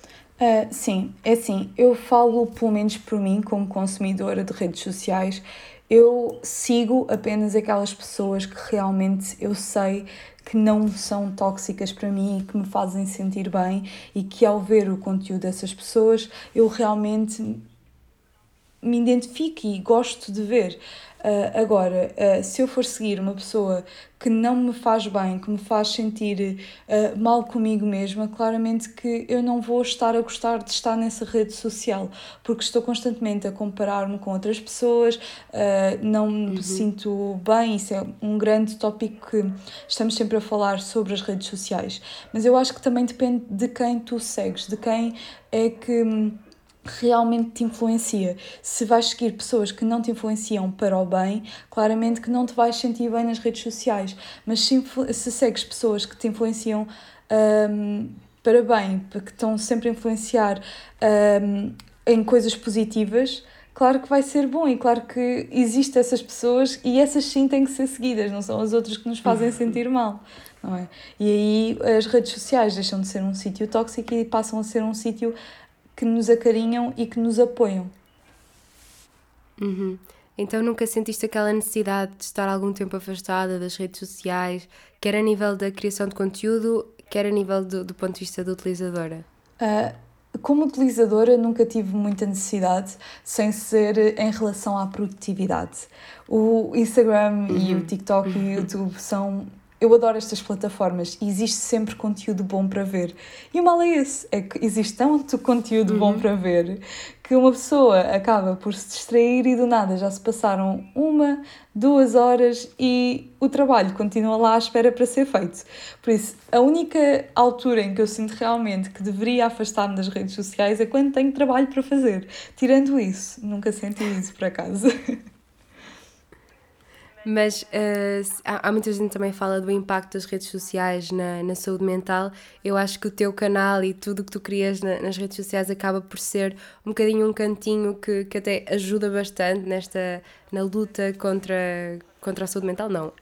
Uh, sim, é assim, eu falo pelo menos por mim como consumidora de redes sociais, eu sigo apenas aquelas pessoas que realmente eu sei que não são tóxicas para mim e que me fazem sentir bem e que ao ver o conteúdo dessas pessoas eu realmente me identifico e gosto de ver. Uh, agora, uh, se eu for seguir uma pessoa que não me faz bem, que me faz sentir uh, mal comigo mesma, claramente que eu não vou estar a gostar de estar nessa rede social, porque estou constantemente a comparar-me com outras pessoas, não me uhum. sinto bem, isso é um grande tópico que estamos sempre a falar sobre as redes sociais. Mas eu acho que também depende de quem tu segues, de quem é que realmente te influencia. Se vais seguir pessoas que não te influenciam para o bem, claramente que não te vais sentir bem nas redes sociais. Mas se, se segues pessoas que te influenciam um, para bem, que estão sempre a influenciar um, em coisas positivas, claro que vai ser bom e claro que existem essas pessoas e essas sim têm que ser seguidas, não são as outras que nos fazem uhum. sentir mal. Não é? E aí as redes sociais deixam de ser um sítio tóxico e passam a ser um sítio que nos acarinham e que nos apoiam. Uhum. Então nunca sentiste aquela necessidade de estar algum tempo afastada das redes sociais, quer a nível da criação de conteúdo, quer a nível do, do ponto de vista da utilizadora? Uh, como utilizadora nunca tive muita necessidade, sem ser em relação à produtividade. O Instagram uhum. e o TikTok e o YouTube são eu adoro estas plataformas e existe sempre conteúdo bom para ver. E o mal é esse, é que existe tanto conteúdo uhum. bom para ver que uma pessoa acaba por se distrair e do nada já se passaram uma, duas horas e o trabalho continua lá à espera para ser feito. Por isso, a única altura em que eu sinto realmente que deveria afastar-me das redes sociais é quando tenho trabalho para fazer. Tirando isso, nunca senti isso por acaso. *laughs* Mas uh, há, há, muita gente também fala do impacto das redes sociais na, na saúde mental. Eu acho que o teu canal e tudo o que tu crias na, nas redes sociais acaba por ser um bocadinho um cantinho que, que até ajuda bastante nesta na luta contra, contra a saúde mental. Não,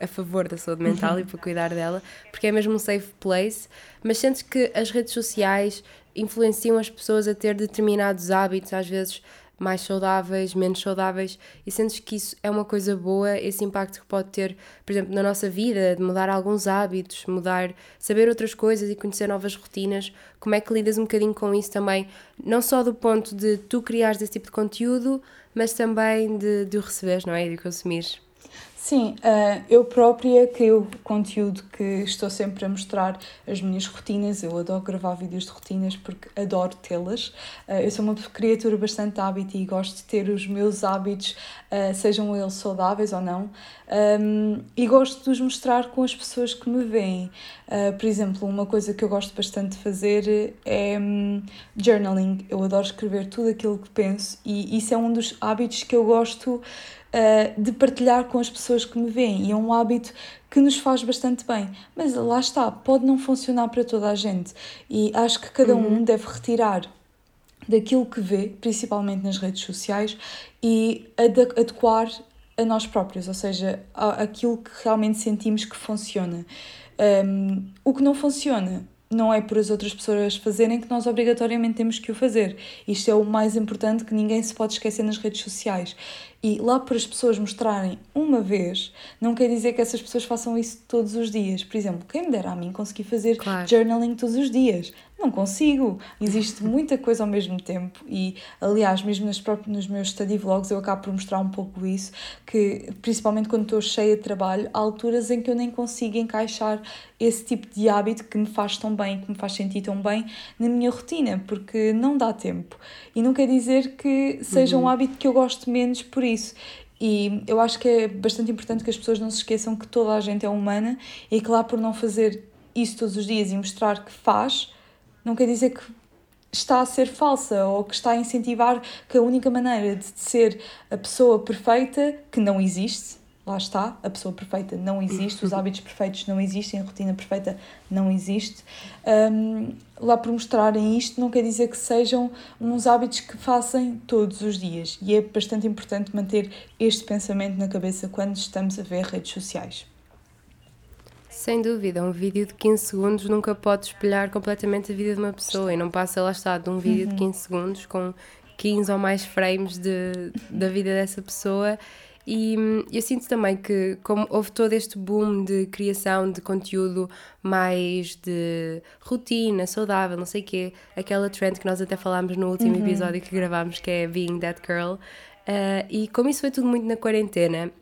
a favor da saúde mental uhum. e para cuidar dela, porque é mesmo um safe place. Mas sentes que as redes sociais influenciam as pessoas a ter determinados hábitos, às vezes mais saudáveis, menos saudáveis, e sentes que isso é uma coisa boa, esse impacto que pode ter, por exemplo, na nossa vida, de mudar alguns hábitos, mudar, saber outras coisas e conhecer novas rotinas, como é que lidas um bocadinho com isso também, não só do ponto de tu criares esse tipo de conteúdo, mas também de, de o receberes, não é? E de consumires. Sim, uh, eu própria crio conteúdo que estou sempre a mostrar as minhas rotinas. Eu adoro gravar vídeos de rotinas porque adoro tê-las. Uh, eu sou uma criatura bastante hábito e gosto de ter os meus hábitos, uh, sejam eles saudáveis ou não, um, e gosto de os mostrar com as pessoas que me veem. por exemplo, uma coisa que eu gosto bastante de fazer é um, journaling. Eu adoro escrever tudo aquilo que penso e isso é um dos hábitos que eu gosto uh, de partilhar com as pessoas que me veem e é um hábito que nos faz bastante bem. Mas lá está, pode não funcionar para toda a gente e acho que cada uhum. um deve retirar daquilo que vê, principalmente nas redes sociais, e adequar a nós próprios, ou seja, aquilo que realmente sentimos que funciona. Um, o que não funciona não é por as outras pessoas fazerem que nós obrigatoriamente temos que o fazer. Isto é o mais importante que ninguém se pode esquecer nas redes sociais. E lá por as pessoas mostrarem uma vez, não quer dizer que essas pessoas façam isso todos os dias. Por exemplo, quem me dera a mim conseguir fazer claro. journaling todos os dias. Não consigo. Existe muita coisa ao mesmo tempo e, aliás, mesmo nos, próprios, nos meus study vlogs eu acabo por mostrar um pouco isso, que principalmente quando estou cheia de trabalho, há alturas em que eu nem consigo encaixar esse tipo de hábito que me faz tão bem, que me faz sentir tão bem na minha rotina, porque não dá tempo. E não quer dizer que seja uhum. um hábito que eu gosto menos por isso. E eu acho que é bastante importante que as pessoas não se esqueçam que toda a gente é humana e que lá por não fazer isso todos os dias e mostrar que faz, não quer dizer que está a ser falsa ou que está a incentivar que a única maneira de ser a pessoa perfeita, que não existe, lá está, a pessoa perfeita não existe, os *laughs* hábitos perfeitos não existem, a rotina perfeita não existe. Um, lá por mostrarem isto não quer dizer que sejam uns hábitos que façam todos os dias e é bastante importante manter este pensamento na cabeça quando estamos a ver redes sociais. Sem dúvida, um vídeo de 15 segundos nunca pode espelhar completamente a vida de uma pessoa e não passa lá está de um vídeo uhum. de 15 segundos com 15 ou mais frames de, da vida dessa pessoa e hum, eu sinto também que, como houve todo este boom de criação de conteúdo mais de rotina, saudável, não sei o quê, aquela trend que nós até falámos no último uhum. episódio que gravámos, que é Being That Girl, uh, e como isso foi tudo muito na quarentena,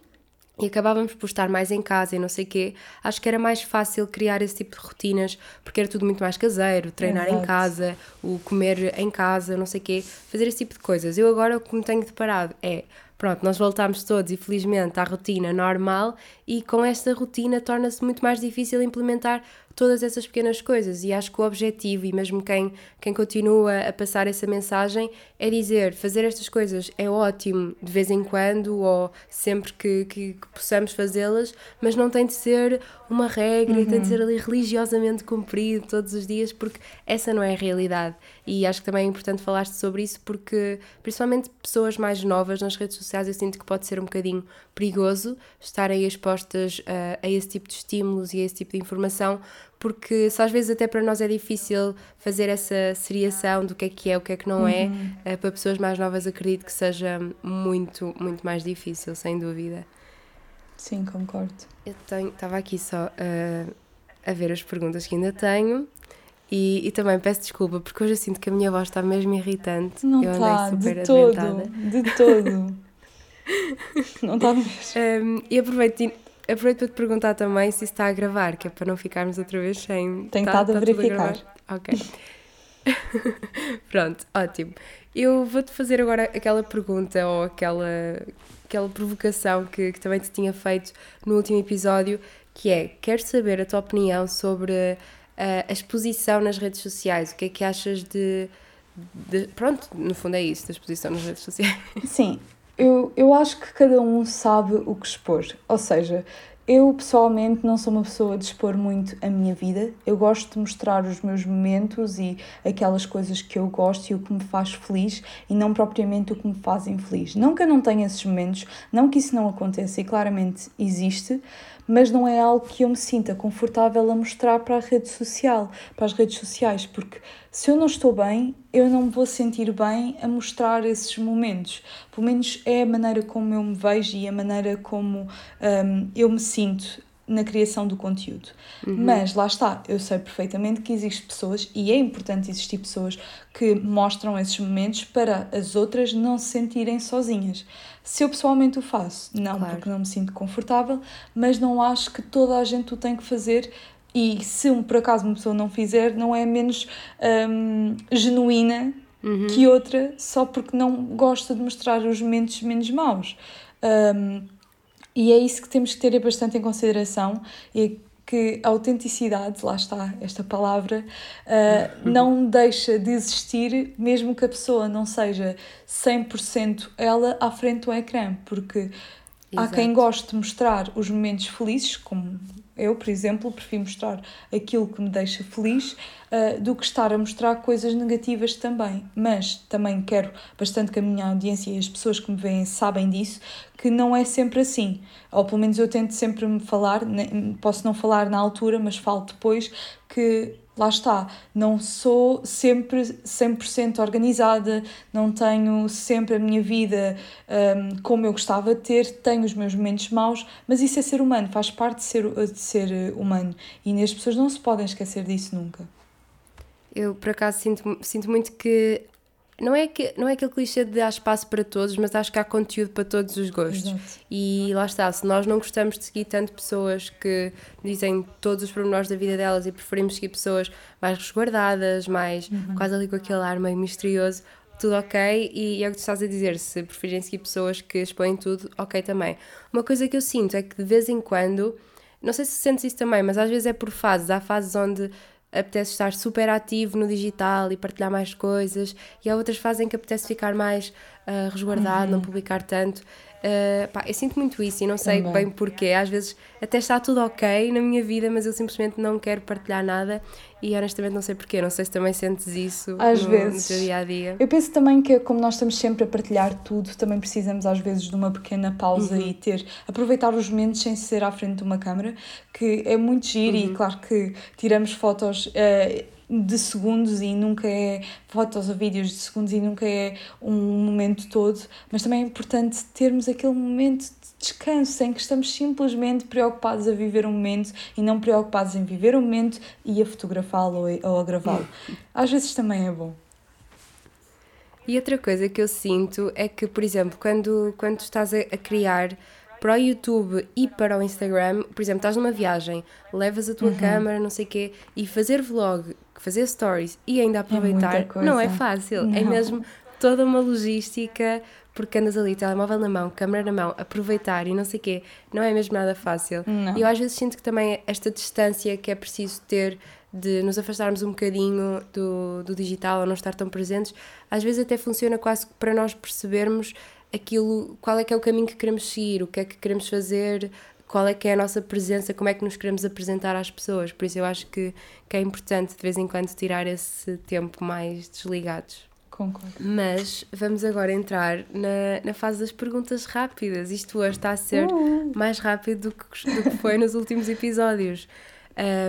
e acabávamos por estar mais em casa e não sei o quê, acho que era mais fácil criar esse tipo de rotinas, porque era tudo muito mais caseiro, treinar Exato. em casa, o comer em casa, não sei o quê, fazer esse tipo de coisas. Eu agora o que me tenho deparado é, pronto, nós voltámos todos, infelizmente, à rotina normal e com esta rotina torna-se muito mais difícil implementar todas essas pequenas coisas. E acho que o objetivo, e mesmo quem, quem continua a passar essa mensagem, é dizer: fazer estas coisas é ótimo de vez em quando ou sempre que, que, que possamos fazê-las, mas não tem de ser uma regra uhum. e tem de ser ali religiosamente cumprido todos os dias, porque essa não é a realidade. E acho que também é importante falar sobre isso, porque principalmente pessoas mais novas nas redes sociais, eu sinto que pode ser um bocadinho perigoso estarem expostas a, a esse tipo de estímulos e a esse tipo de informação, porque se às vezes até para nós é difícil fazer essa seriação do que é que é, o que é que não é, uhum. é, para pessoas mais novas acredito que seja muito, muito mais difícil, sem dúvida. Sim, concordo. Eu tenho, estava aqui só uh, a ver as perguntas que ainda tenho. E, e, também peço desculpa porque hoje eu sinto que a minha voz está mesmo irritante. Não eu está, de todo, de *laughs* todo. não está mesmo. Um, e aproveito, aproveito para te perguntar também se está a gravar, que é para não ficarmos outra vez sem. Tenho tá, estado tá a verificar. A ok. *laughs* Pronto, ótimo. Eu vou-te fazer agora aquela pergunta ou aquela, aquela provocação que, que também te tinha feito no último episódio, que é, quero saber a tua opinião sobre uh, a exposição nas redes sociais. O que é que achas de, de, Pronto, no fundo é isso, da exposição nas redes sociais. Sim, eu, eu acho que cada um sabe o que expor. Ou seja, eu pessoalmente não sou uma pessoa de expor muito a minha vida. Eu gosto de mostrar os meus momentos e aquelas coisas que eu gosto e o que me faz feliz e não propriamente o que me faz infeliz. Não que eu não tenha esses momentos, não que isso não aconteça e claramente existe, mas não é algo que eu me sinta confortável a mostrar para a rede social, para as redes sociais, porque se eu não estou bem, eu não me vou sentir bem a mostrar esses momentos. Pelo menos é a maneira como eu me vejo e a maneira como um, eu me sinto na criação do conteúdo. Uhum. Mas lá está, eu sei perfeitamente que existem pessoas, e é importante existir pessoas que mostram esses momentos para as outras não se sentirem sozinhas. Se eu pessoalmente o faço, não, claro. porque não me sinto confortável, mas não acho que toda a gente o tem que fazer. E se por acaso uma pessoa não fizer, não é menos um, genuína uhum. que outra só porque não gosta de mostrar os momentos menos maus. Um, e é isso que temos que ter bastante em consideração e que a autenticidade, lá está esta palavra, uh, não deixa de existir mesmo que a pessoa não seja 100% ela à frente do ecrã, porque Exato. há quem goste de mostrar os momentos felizes, como eu, por exemplo, prefiro mostrar aquilo que me deixa feliz uh, do que estar a mostrar coisas negativas também. Mas também quero bastante que a minha audiência e as pessoas que me veem sabem disso, que não é sempre assim. Ou pelo menos eu tento sempre me falar, posso não falar na altura, mas falo depois, que lá está, não sou sempre 100% organizada, não tenho sempre a minha vida um, como eu gostava de ter, tenho os meus momentos maus, mas isso é ser humano, faz parte de ser, de ser humano e as pessoas não se podem esquecer disso nunca. Eu, por acaso, sinto, sinto muito que não é, que, não é aquele clichê de dar espaço para todos, mas acho que há conteúdo para todos os gostos. Exato. E lá está, se nós não gostamos de seguir tanto pessoas que dizem todos os pormenores da vida delas e preferimos seguir pessoas mais resguardadas, mais uhum. quase ali com aquele ar meio misterioso, tudo ok. E é o que tu estás a dizer, se preferirem seguir pessoas que expõem tudo, ok também. Uma coisa que eu sinto é que de vez em quando, não sei se sentes isso também, mas às vezes é por fases. Há fases onde apetece estar super ativo no digital e partilhar mais coisas, e há outras fazem que apetece ficar mais uh, resguardado, uhum. não publicar tanto. Uh, pá, eu sinto muito isso e não sei Também. bem porquê. Às vezes até está tudo ok na minha vida, mas eu simplesmente não quero partilhar nada e honestamente não sei porquê. Não sei se também sentes isso às no, vezes. no teu dia a dia. Eu penso também que, como nós estamos sempre a partilhar tudo, também precisamos às vezes de uma pequena pausa uhum. e ter, aproveitar os momentos sem ser à frente de uma câmera, que é muito giro uhum. e claro que tiramos fotos. Uh, de segundos e nunca é fotos ou vídeos de segundos e nunca é um momento todo, mas também é importante termos aquele momento de descanso em que estamos simplesmente preocupados a viver um momento e não preocupados em viver um momento e a fotografá-lo ou a gravá-lo. *laughs* Às vezes também é bom. E outra coisa que eu sinto é que, por exemplo, quando, quando estás a, a criar para o YouTube e para o Instagram, por exemplo, estás numa viagem, levas a tua uhum. câmera, não sei o quê, e fazer vlog, fazer stories e ainda é aproveitar, é não é fácil. Não. É mesmo toda uma logística porque andas ali, telemóvel na mão, câmera na mão, aproveitar e não sei o quê, não é mesmo nada fácil. Não. E eu às vezes sinto que também esta distância que é preciso ter de nos afastarmos um bocadinho do, do digital ou não estar tão presentes, às vezes até funciona quase para nós percebermos aquilo, qual é que é o caminho que queremos seguir, o que é que queremos fazer, qual é que é a nossa presença, como é que nos queremos apresentar às pessoas. Por isso eu acho que, que é importante de vez em quando tirar esse tempo mais desligados. Concordo. Mas vamos agora entrar na, na fase das perguntas rápidas. Isto hoje está a ser Uh. mais rápido do que, do que foi nos últimos episódios.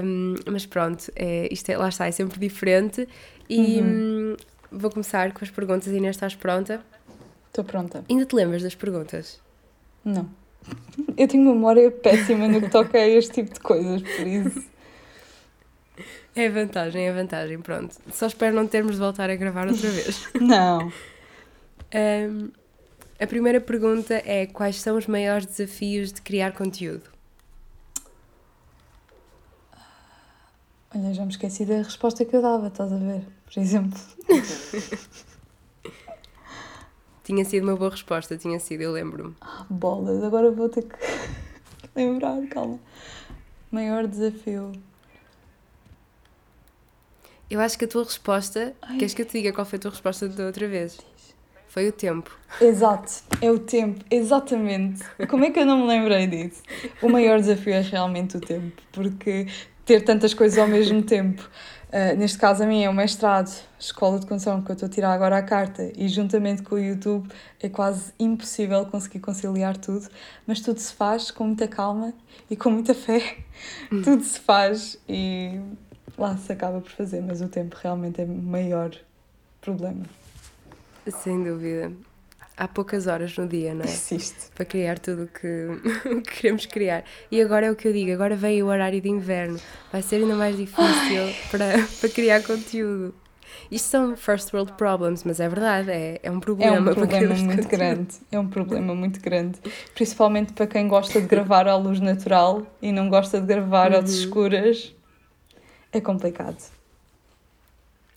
Um, mas pronto, é, isto é, lá está, é sempre diferente. E hum, vou começar com as perguntas. Inês, estás pronta? Estou pronta. Ainda te lembras das perguntas? Não. Eu tenho memória péssima no que toca a este tipo de coisas, por isso. É vantagem, é vantagem, pronto. Só espero não termos de voltar a gravar outra vez. *laughs* Não. Um, a primeira pergunta é: quais são os maiores desafios de criar conteúdo? Olha, já me esqueci da resposta que eu dava, estás a ver? Por exemplo. *laughs* Tinha sido uma boa resposta, tinha sido, eu lembro-me. Bolas, agora vou ter que *laughs* lembrar, calma. Maior desafio. Eu acho que a tua resposta, Ai. queres que eu te diga qual foi a tua resposta da outra vez? Foi o tempo. Exato, é o tempo, exatamente. Como é que eu não me lembrei disso? O maior desafio é realmente o tempo, porque ter tantas coisas ao mesmo tempo. Ah, neste caso, a mim é o mestrado, escola de condução que eu estou a tirar agora a carta, e juntamente com o YouTube é quase impossível conseguir conciliar tudo, mas tudo se faz com muita calma e com muita fé. Tudo se faz e lá se acaba por fazer, mas o tempo realmente é o maior problema. Sem dúvida. Há poucas horas no dia, não é? Existe. Para criar tudo o que, *laughs* que queremos criar. E agora é o que eu digo, agora vem o horário de inverno. Vai ser ainda mais difícil para, para criar conteúdo. Isto são first world problems, mas é verdade, é, é um É problema. um para problema muito grande. É um problema muito grande. Principalmente para quem gosta de gravar à luz natural e não gosta de gravar às Uhum. escuras. É complicado.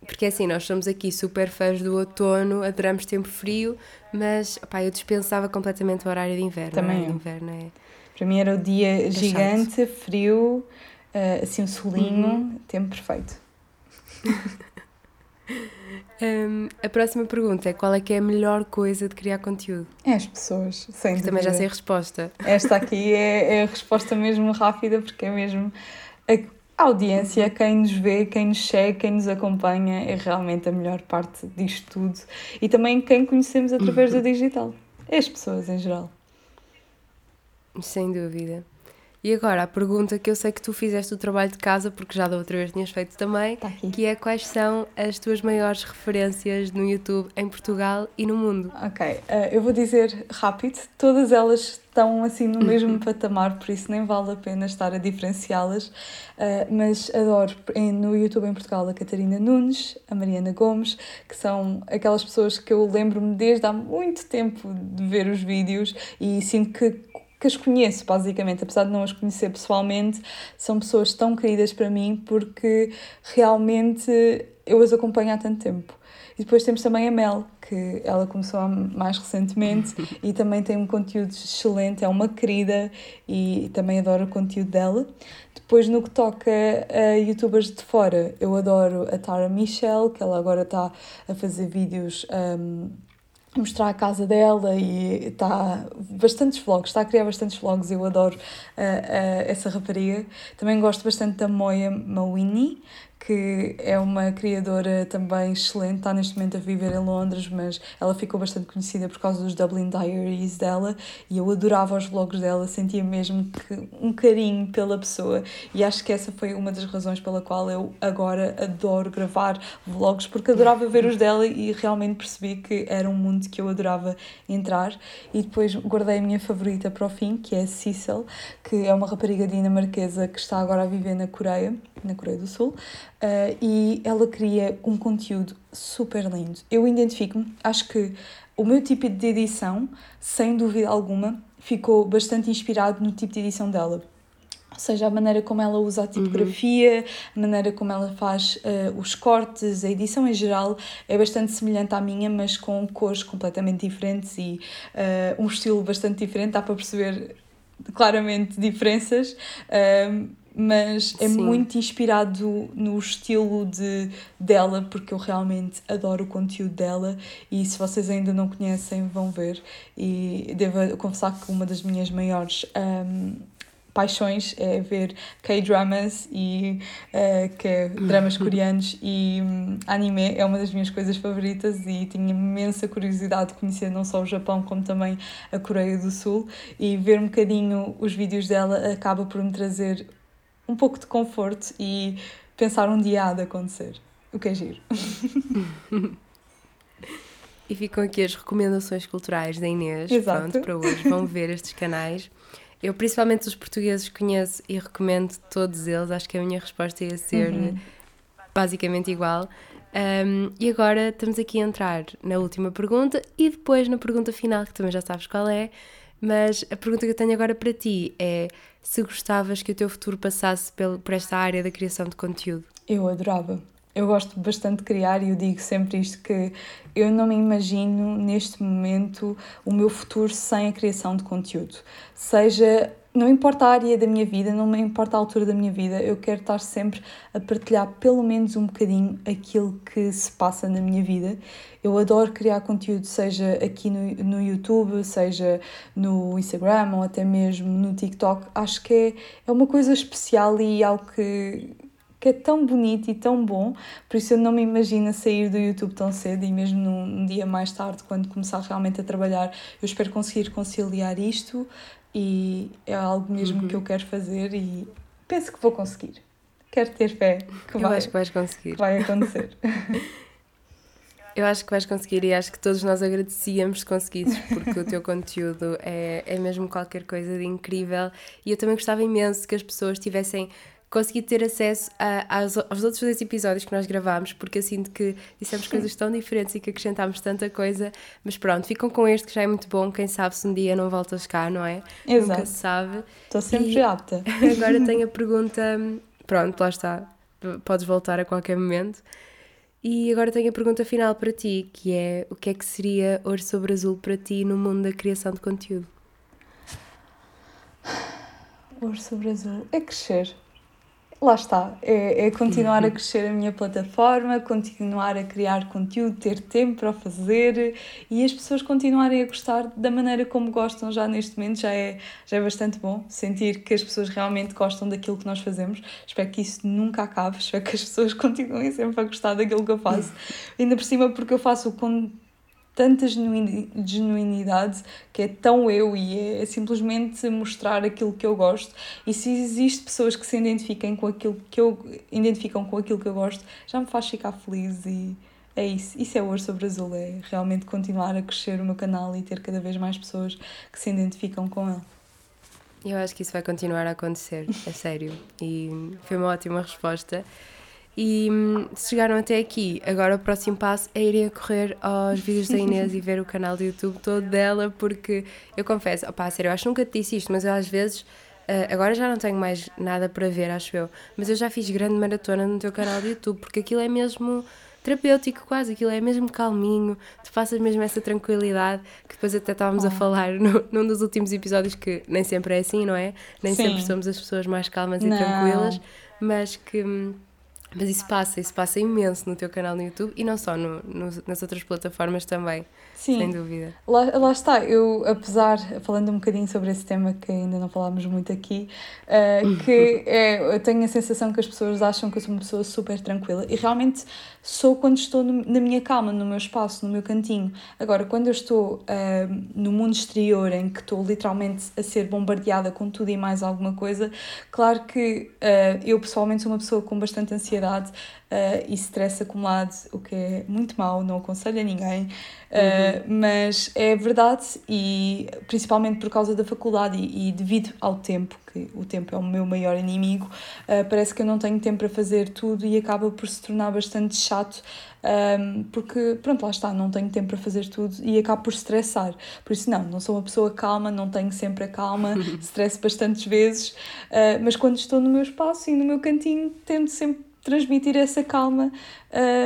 Porque assim, nós somos aqui super fãs do outono, adoramos tempo frio, mas opá, eu dispensava completamente o horário de inverno. Também de inverno é. Para mim era o dia chato. gigante, frio, eh, assim um solinho, Uhum. tempo perfeito. *laughs* Hum, a próxima pergunta é qual é que é a melhor coisa de criar conteúdo? É as pessoas, sem Que também já sei dúvida. a resposta. Esta aqui é, é a resposta mesmo rápida, porque é mesmo a audiência, quem nos vê, quem nos segue, quem nos acompanha, é realmente a melhor parte disto tudo. E também quem conhecemos através *coughs* do digital. As pessoas em geral. Sem dúvida. E agora, a pergunta que eu sei que tu fizeste o trabalho de casa, porque já da outra vez tinhas feito também, aqui. que é quais são as tuas maiores referências no YouTube em Portugal e no mundo? Ok, eh, eu vou dizer rápido, todas elas estão assim no mesmo *laughs* patamar, por isso nem vale a pena estar a diferenciá-las, Eh, mas adoro no YouTube em Portugal a Catarina Nunes, a Mariana Gomes, que são aquelas pessoas que eu lembro-me desde há muito tempo de ver os vídeos e sinto que, que as conheço, basicamente, apesar de não as conhecer pessoalmente, são pessoas tão queridas para mim porque realmente eu as acompanho há tanto tempo. E depois temos também a Mel, que ela começou mais recentemente *laughs* e também tem um conteúdo excelente, é uma querida e também adoro o conteúdo dela. Depois, no que toca a youtubers de fora, eu adoro a Tara Michelle, que ela agora está a fazer vídeos. um, mostrar a casa dela e está bastantes vlogs, está a criar bastantes vlogs, eu adoro ah, ah, essa rapariga. Também gosto bastante da Moya Mawini, que é uma criadora também excelente, está neste momento a viver em Londres, mas ela ficou bastante conhecida por causa dos Dublin Diaries dela e eu adorava os vlogs dela, sentia mesmo que um carinho pela pessoa e acho que essa foi uma das razões pela qual eu agora adoro gravar vlogs, porque adorava ver os dela e realmente percebi que era um mundo que eu adorava entrar. E depois guardei a minha favorita para o fim, que é Cecil, que é uma rapariga dinamarquesa que está agora a viver na Coreia, na Coreia do Sul, Uh, e ela cria um conteúdo super lindo. Eu identifico-me, acho que o meu tipo de edição, sem dúvida alguma, ficou bastante inspirado no tipo de edição dela. ou seja, a maneira como ela usa a tipografia, uhum. a maneira como ela faz uh, os cortes, a edição em geral é bastante semelhante à minha, mas com cores completamente diferentes e uh, um estilo bastante diferente. Dá para perceber claramente diferenças. Mas é Sim. muito inspirado no estilo de, dela, porque eu realmente adoro o conteúdo dela e se vocês ainda não conhecem, vão ver. E devo confessar que uma das minhas maiores um, paixões é ver K-dramas e uh, que é dramas *laughs* coreanos e um, anime é uma das minhas coisas favoritas e tinha imensa curiosidade de conhecer não só o Japão como também a Coreia do Sul e ver um bocadinho os vídeos dela acaba por me trazer um pouco de conforto e pensar um dia há de acontecer, o que é giro. *laughs* E ficam aqui as recomendações culturais da Inês, Exato. pronto, para hoje. Vão ver estes canais. Eu, principalmente os portugueses, conheço e recomendo todos eles. Acho que a minha resposta ia ser uhum. basicamente igual. Um, e agora estamos aqui a entrar na última pergunta e depois na pergunta final, que também já sabes qual é. Mas a pergunta que eu tenho agora para ti é se gostavas que o teu futuro passasse por esta área da criação de conteúdo. Eu adorava. Eu gosto bastante de criar e eu digo sempre isto que eu não me imagino neste momento o meu futuro sem a criação de conteúdo. Seja, não importa a área da minha vida, não me importa a altura da minha vida, eu quero estar sempre a partilhar pelo menos um bocadinho aquilo que se passa na minha vida. Eu adoro criar conteúdo, seja aqui no, no YouTube, seja no Instagram ou até mesmo no TikTok. Acho que é, é uma coisa especial e algo que que é tão bonito e tão bom, por isso eu não me imagino sair do YouTube tão cedo e mesmo num dia mais tarde, quando começar realmente a trabalhar, eu espero conseguir conciliar isto e é algo mesmo uhum. que eu quero fazer e penso que vou conseguir. Quero ter fé que, eu vai, acho que vais conseguir. vai acontecer. *laughs* *laughs* Eu acho que vais conseguir e acho que todos nós agradecíamos se conseguisses, porque o teu *laughs* conteúdo é, é mesmo qualquer coisa de incrível e eu também gostava imenso que as pessoas tivessem consegui ter acesso a, aos, aos, outros dois episódios que nós gravámos, porque eu sinto que dissemos coisas tão diferentes e que acrescentámos tanta coisa, mas pronto, ficam com este que já é muito bom, quem sabe se um dia não voltas cá, não é? Exato. Nunca se sabe. Estou sempre e apta. *laughs* Agora tenho a pergunta, pronto, lá está, podes voltar a qualquer momento. E agora tenho a pergunta final para ti, que é o que é que seria Ouro sobre Azul para ti no mundo da criação de conteúdo? Ouro sobre Azul é crescer lá está, é, é, continuar a uhum. crescer a minha plataforma, continuar a criar conteúdo, ter tempo para fazer e as pessoas continuarem a gostar da maneira como gostam já neste momento, já é, já é bastante bom sentir que as pessoas realmente gostam daquilo que nós fazemos. Espero que isso nunca acabe, *laughs* espero que as pessoas continuem sempre a gostar daquilo que eu faço. Ainda por cima, porque eu faço com tanta genuinidade que é tão eu e é simplesmente mostrar aquilo que eu gosto e se existe pessoas que se identifiquem com aquilo que eu identificam com aquilo que eu gosto já me faz ficar feliz e é isso, isso é Ouro sobre Azul, é realmente continuar a crescer o meu canal e ter cada vez mais pessoas que se identificam com ele. Eu acho que isso vai continuar a acontecer, é sério. E foi uma ótima resposta. E hum, se chegaram até aqui, agora o próximo passo é irem a correr aos vídeos da Inês e ver o canal do YouTube todo dela, porque eu confesso, opá, sério, eu acho que nunca te disse isto, mas eu às vezes, uh, agora já não tenho mais nada para ver, acho eu, mas eu já fiz grande maratona no teu canal do YouTube, porque aquilo é mesmo terapêutico quase, aquilo é mesmo calminho, tu passas mesmo essa tranquilidade que depois até estávamos oh. a falar no, num dos últimos episódios que nem sempre é assim, não é? Nem Sim. sempre somos as pessoas mais calmas não. e tranquilas, mas que hum, mas isso passa, isso passa imenso no teu canal no YouTube e não só, no, no, nas outras plataformas também, Sim. sem dúvida. Lá, lá está, eu, apesar, falando um bocadinho sobre esse tema que ainda não falámos muito aqui, uh, que *laughs* é, eu tenho a sensação que as pessoas acham que eu sou uma pessoa super tranquila e realmente sou quando estou no, na minha calma, no meu espaço, no meu cantinho. Agora, quando eu estou uh, no mundo exterior, em que estou literalmente a ser bombardeada com tudo e mais alguma coisa, claro que uh, eu pessoalmente sou uma pessoa com bastante ansiedade uh, e stress acumulado, o que é muito mau, não aconselho a ninguém. Uhum. Uh, mas é verdade, e principalmente por causa da faculdade e, e devido ao tempo, que o tempo é o meu maior inimigo, uh, parece que eu não tenho tempo para fazer tudo e acaba por se tornar bastante chato, um, porque, pronto, lá está, não tenho tempo para fazer tudo e acabo por estressar. Por isso, não, não sou uma pessoa calma, não tenho sempre a calma, *laughs* estresso bastantes vezes, uh, mas quando estou no meu espaço e no meu cantinho, tento sempre transmitir essa calma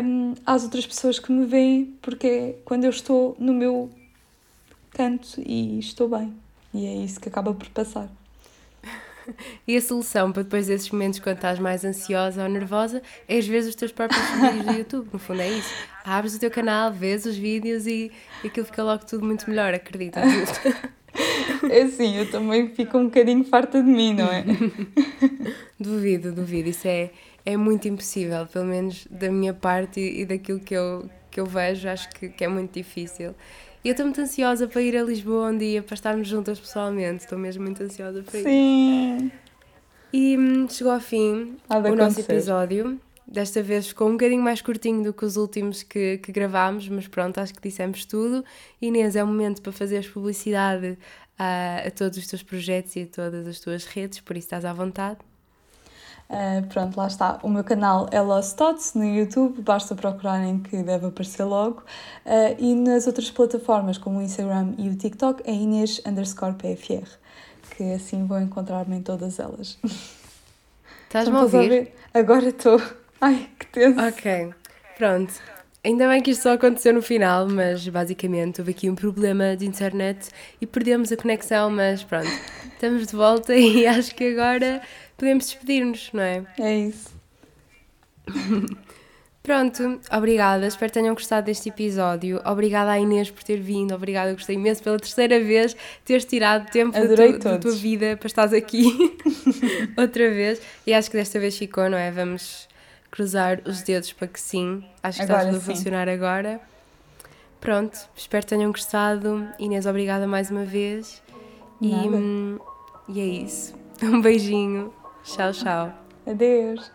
um, às outras pessoas que me veem, porque é quando eu estou no meu canto e estou bem. E é isso que acaba por passar. *laughs* E a solução para depois desses momentos quando estás mais ansiosa ou nervosa é às vezes os teus próprios vídeos do YouTube, no fundo é isso. Abres o teu canal, vês os vídeos e, e aquilo fica logo tudo muito melhor, acredita. *laughs* É assim, eu também fico um bocadinho farta de mim, não é? *laughs* duvido, duvido. Isso é, é muito impossível, pelo menos da minha parte e, e daquilo que eu, que eu vejo, acho que, que é muito difícil. E eu estou muito ansiosa para ir a Lisboa um dia, para estarmos juntas pessoalmente. Estou mesmo muito ansiosa para ir. Sim! E hum, chegou ao fim o nosso episódio. Desta vez ficou um bocadinho mais curtinho do que os últimos que, que gravámos, mas pronto, acho que dissemos tudo. Inês, é o momento para fazeres publicidade a, a todos os teus projetos e a todas as tuas redes, por isso estás à vontade. Uh, pronto, lá está. O meu canal é Lost Thoughts no YouTube, basta procurarem que deve aparecer logo. Uh, e nas outras plataformas, como o Instagram e o TikTok, é Inês underscore PFR, que assim vão encontrar-me em todas elas. Estás-me a ouvir? Agora estou. Ai, que tenso. Ok, pronto. Ainda bem que isto só aconteceu no final, mas basicamente houve aqui um problema de internet e perdemos a conexão, mas pronto, estamos de volta *laughs* e acho que agora podemos despedir-nos, não é? É isso. Pronto, obrigada. Espero que tenham gostado deste episódio. Obrigada à Inês por ter vindo. Obrigada, gostei imenso pela terceira vez teres tirado tempo da, tu, da tua vida para estar aqui *laughs* outra vez. E acho que desta vez ficou, não é? Vamos cruzar os dedos para que sim. Acho que agora está tudo sim. a funcionar agora. Pronto, espero que tenham gostado. Inês, obrigada mais uma vez. E, hum, e é isso. *laughs* Um beijinho. Tchau, tchau. Adeus.